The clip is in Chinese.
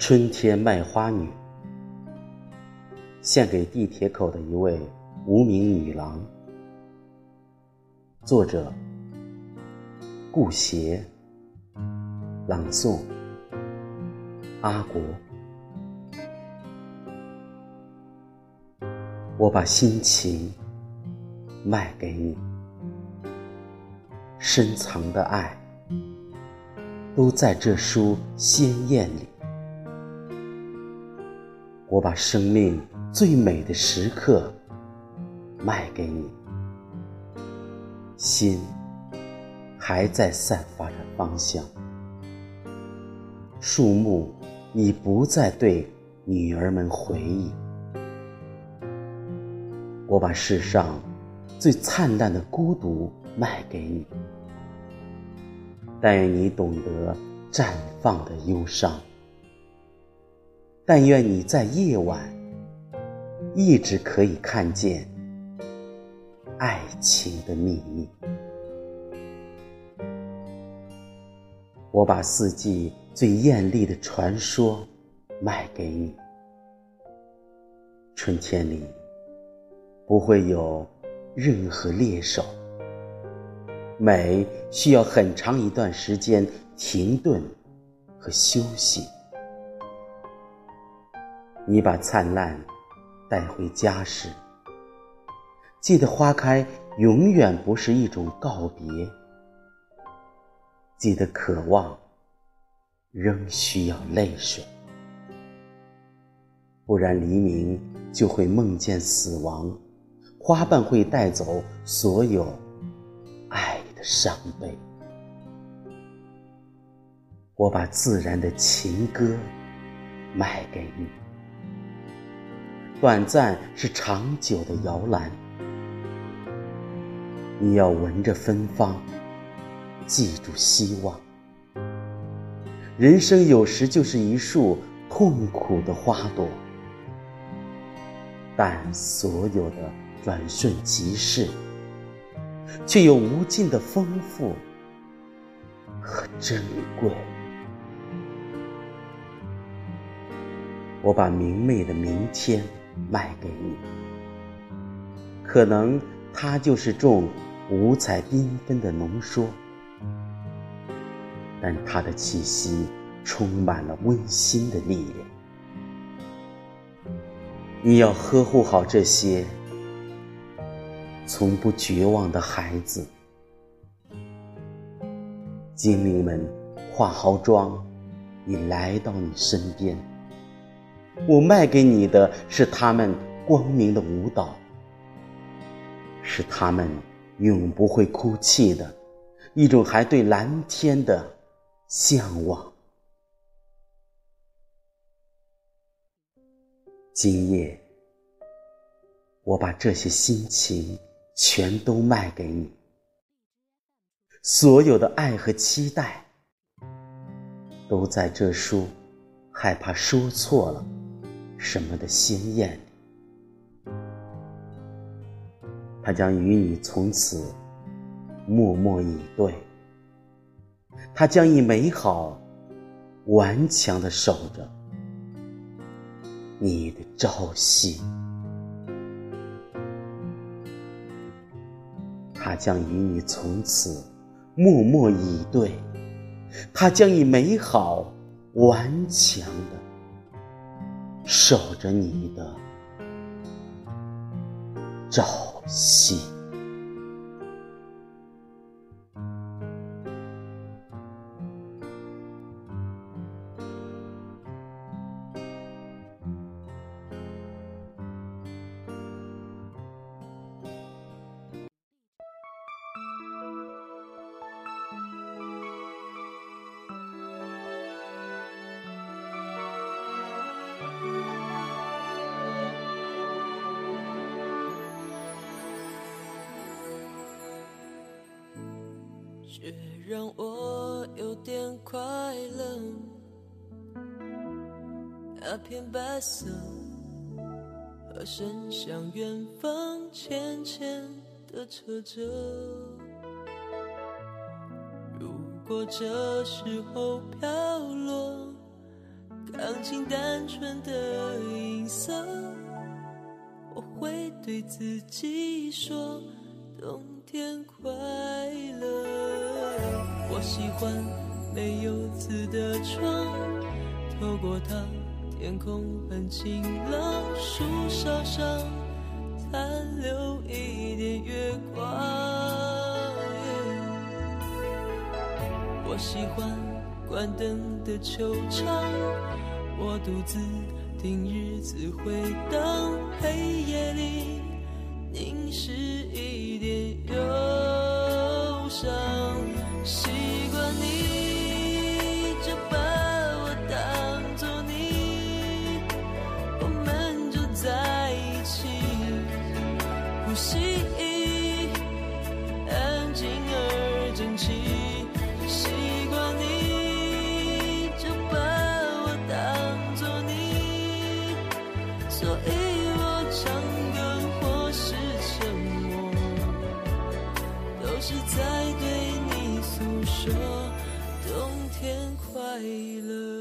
春天卖花女，献给地铁口的一位无名女郎。作者：顾邪，朗诵：阿国。我把心情卖给你，深藏的爱都在这书鲜艳里。我把生命最美的时刻卖给你，心还在散发着芳香。树木已不再对女儿们回忆。我把世上最灿烂的孤独卖给你，但愿你懂得绽放的忧伤。但愿你在夜晚一直可以看见爱情的秘密。我把四季最艳丽的传说卖给你。春天里不会有任何猎手，美需要很长一段时间停顿和休息。你把灿烂带回家时，记得花开永远不是一种告别。记得渴望仍需要泪水，不然黎明就会梦见死亡，花瓣会带走所有爱的伤悲。我把自然的情歌卖给你。短暂是长久的摇篮，你要闻着芬芳，记住希望。人生有时就是一束痛苦的花朵，但所有的转瞬即逝，却有无尽的丰富和珍贵。我把明媚的明天。卖给你，可能它就是种五彩缤纷的浓缩，但它的气息充满了温馨的力量。你要呵护好这些从不绝望的孩子。精灵们化好妆，已来到你身边。我卖给你的是他们光明的舞蹈，是他们永不会哭泣的一种还对蓝天的向往。今夜，我把这些心情全都卖给你，所有的爱和期待，都在这书，害怕说错了。什么的鲜艳，他将与你从此默默以对，他将以美好顽强的守着。你的朝夕，他将与你从此默默以对，他将以美好顽强的。守着你的朝夕。却让我有点快乐。那片白色，和伸向远方浅浅的车辙。如果这时候飘落，钢琴单纯的音色，我会对自己说：冬天快乐。我喜欢没有刺的窗，透过它，天空很晴朗，树梢上残留一点月光。我喜欢关灯的球场，我独自听日子回荡，黑夜里凝视一点呼吸安静而整齐。习惯你就把我当作你，所以我唱歌或是沉默，都是在对你。诉说冬天快乐。